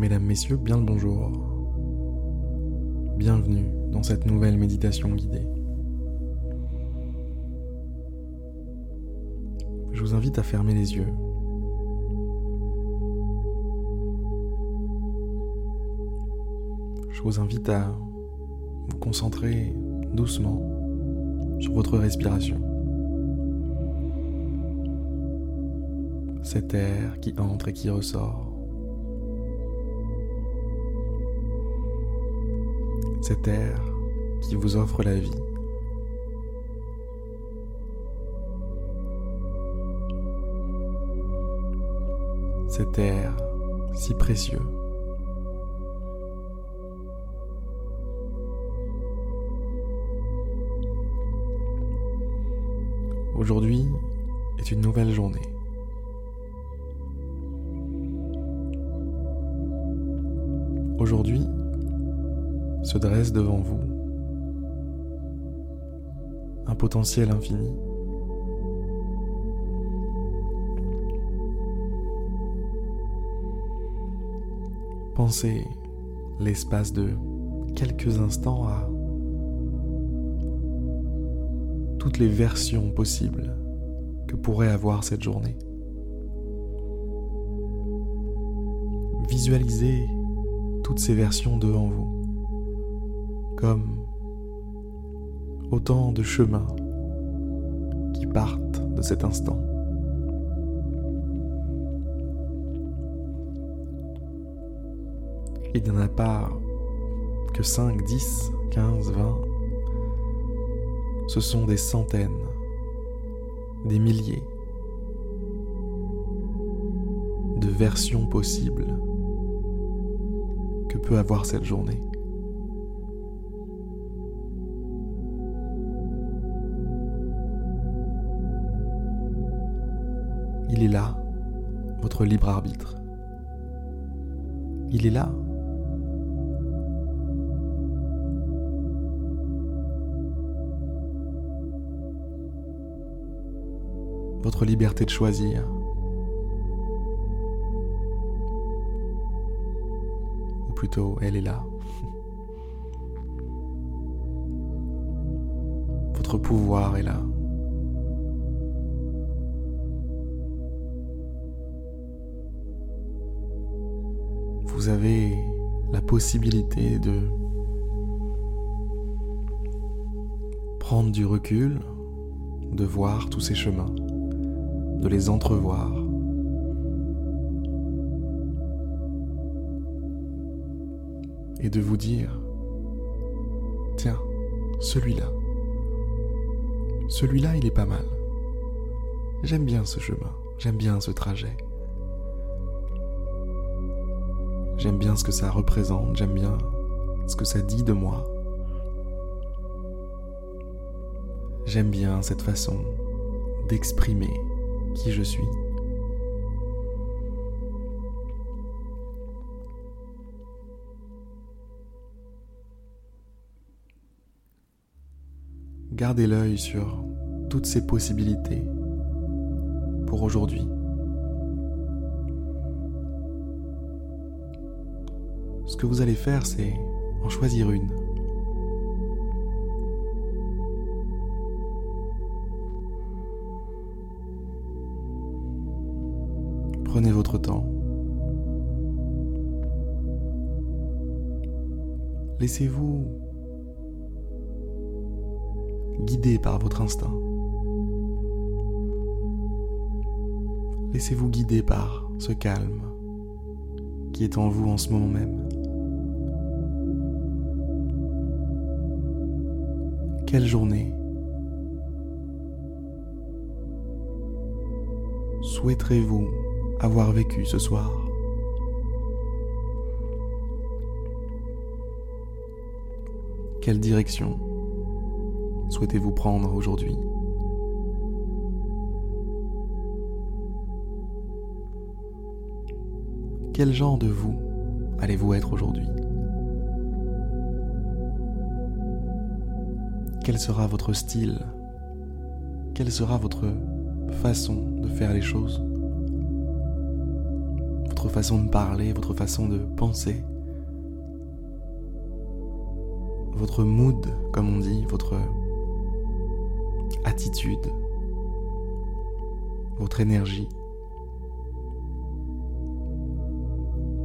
Mesdames, Messieurs, bien le bonjour. Bienvenue dans cette nouvelle méditation guidée. Je vous invite à fermer les yeux. Je vous invite à vous concentrer doucement sur votre respiration. Cet air qui entre et qui ressort. Cet air qui vous offre la vie. Cet air si précieux. Aujourd'hui est une nouvelle journée. Aujourd'hui, se dresse devant vous un potentiel infini. Pensez l'espace de quelques instants à toutes les versions possibles que pourrait avoir cette journée. Visualisez toutes ces versions devant vous comme autant de chemins qui partent de cet instant. Il n'y en a pas que 5, 10, 15, 20. Ce sont des centaines, des milliers de versions possibles que peut avoir cette journée. Il est là, votre libre arbitre. Il est là. Votre liberté de choisir. Ou plutôt, elle est là. Votre pouvoir est là. Vous avez la possibilité de prendre du recul, de voir tous ces chemins, de les entrevoir. Et de vous dire, tiens, celui-là, celui-là, il est pas mal. J'aime bien ce chemin, j'aime bien ce trajet. J'aime bien ce que ça représente, j'aime bien ce que ça dit de moi. J'aime bien cette façon d'exprimer qui je suis. Gardez l'œil sur toutes ces possibilités pour aujourd'hui. Ce que vous allez faire, c'est en choisir une. Prenez votre temps. Laissez-vous guider par votre instinct. Laissez-vous guider par ce calme qui est en vous en ce moment même. Quelle journée souhaiterez-vous avoir vécu ce soir Quelle direction souhaitez-vous prendre aujourd'hui Quel genre de vous allez-vous être aujourd'hui Quel sera votre style? Quelle sera votre façon de faire les choses? Votre façon de parler, votre façon de penser, votre mood, comme on dit, votre attitude, votre énergie?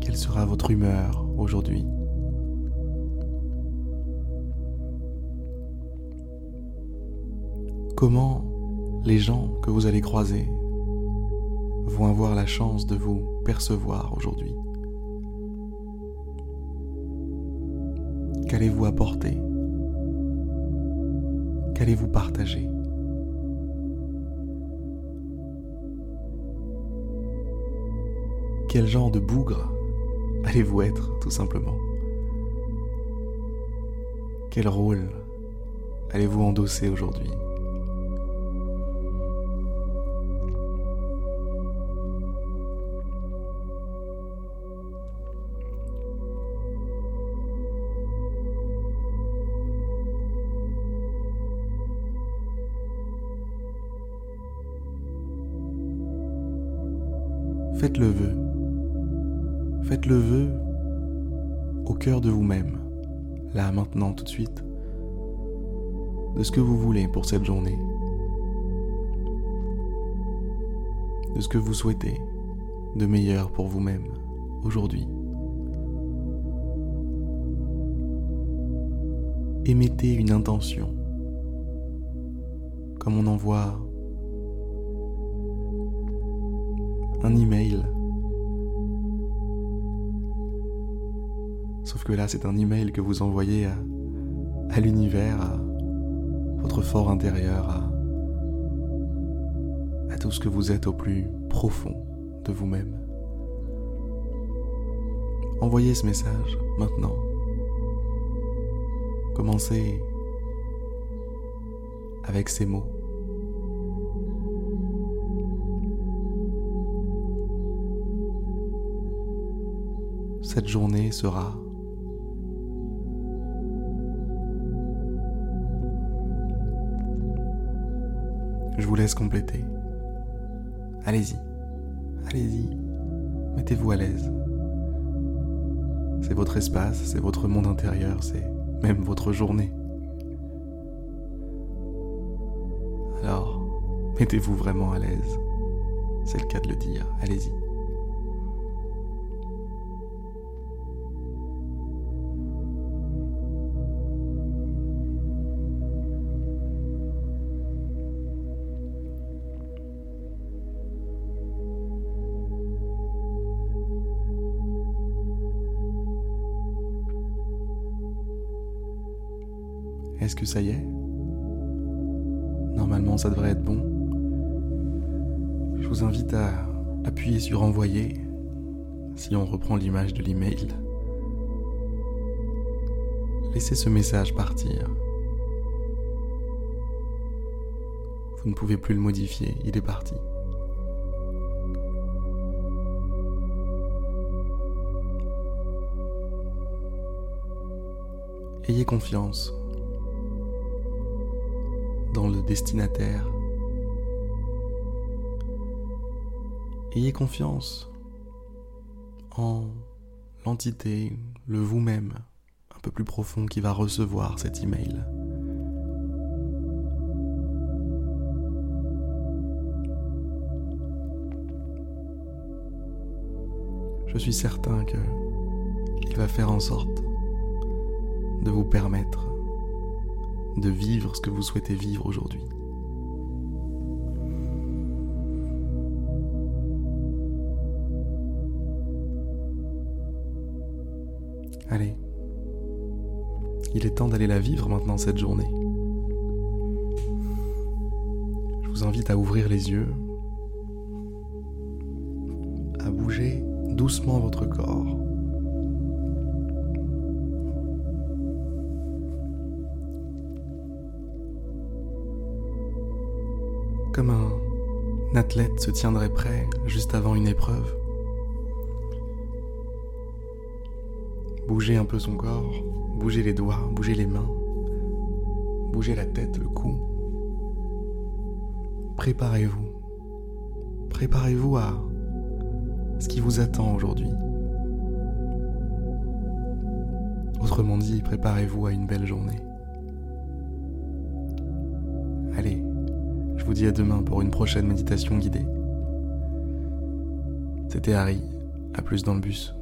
Quelle sera votre humeur aujourd'hui? Comment les gens que vous allez croiser vont avoir la chance de vous percevoir aujourd'hui? Qu'allez-vous apporter? Qu'allez-vous partager? Quel genre de bougre allez-vous être tout simplement? Quel rôle allez-vous endosser aujourd'hui? Faites le vœu. Faites le vœu au cœur de vous-même, là, maintenant, tout de suite, de ce que vous voulez pour cette journée, de ce que vous souhaitez de meilleur pour vous-même aujourd'hui. Émettez une intention, comme on envoie un email. Sauf que là, c'est un email que vous envoyez à, l'univers, à votre fort intérieur, à tout ce que vous êtes au plus profond de vous-même. Envoyez ce message maintenant. Commencez avec ces mots. Cette journée sera. Je vous laisse compléter. Allez-y, allez-y, mettez-vous à l'aise. C'est votre espace, c'est votre monde intérieur, c'est même votre journée. Alors, mettez-vous vraiment à l'aise. C'est le cas de le dire, allez-y. Est-ce que ça y est? Normalement, ça devrait être bon. Je vous invite à appuyer sur envoyer si on reprend l'image de l'email. Laissez ce message partir. Vous ne pouvez plus le modifier, il est parti. Ayez confiance dans le destinataire. Ayez confiance en l'entité, le vous-même un peu plus profond qui va recevoir cet email. Je suis certain que il va faire en sorte de vous permettre de vivre ce que vous souhaitez vivre aujourd'hui. Allez, il est temps d'aller la vivre maintenant cette journée. Je vous invite à ouvrir les yeux, à bouger doucement votre corps. Comme un athlète se tiendrait prêt juste avant une épreuve. Bougez un peu son corps, bougez les doigts, bougez les mains, bougez la tête, le cou. Préparez-vous. Préparez-vous à ce qui vous attend aujourd'hui. Autrement dit, préparez-vous à une belle journée. Allez, je vous dis à demain pour une prochaine méditation guidée. C'était Harry, à plus dans le bus.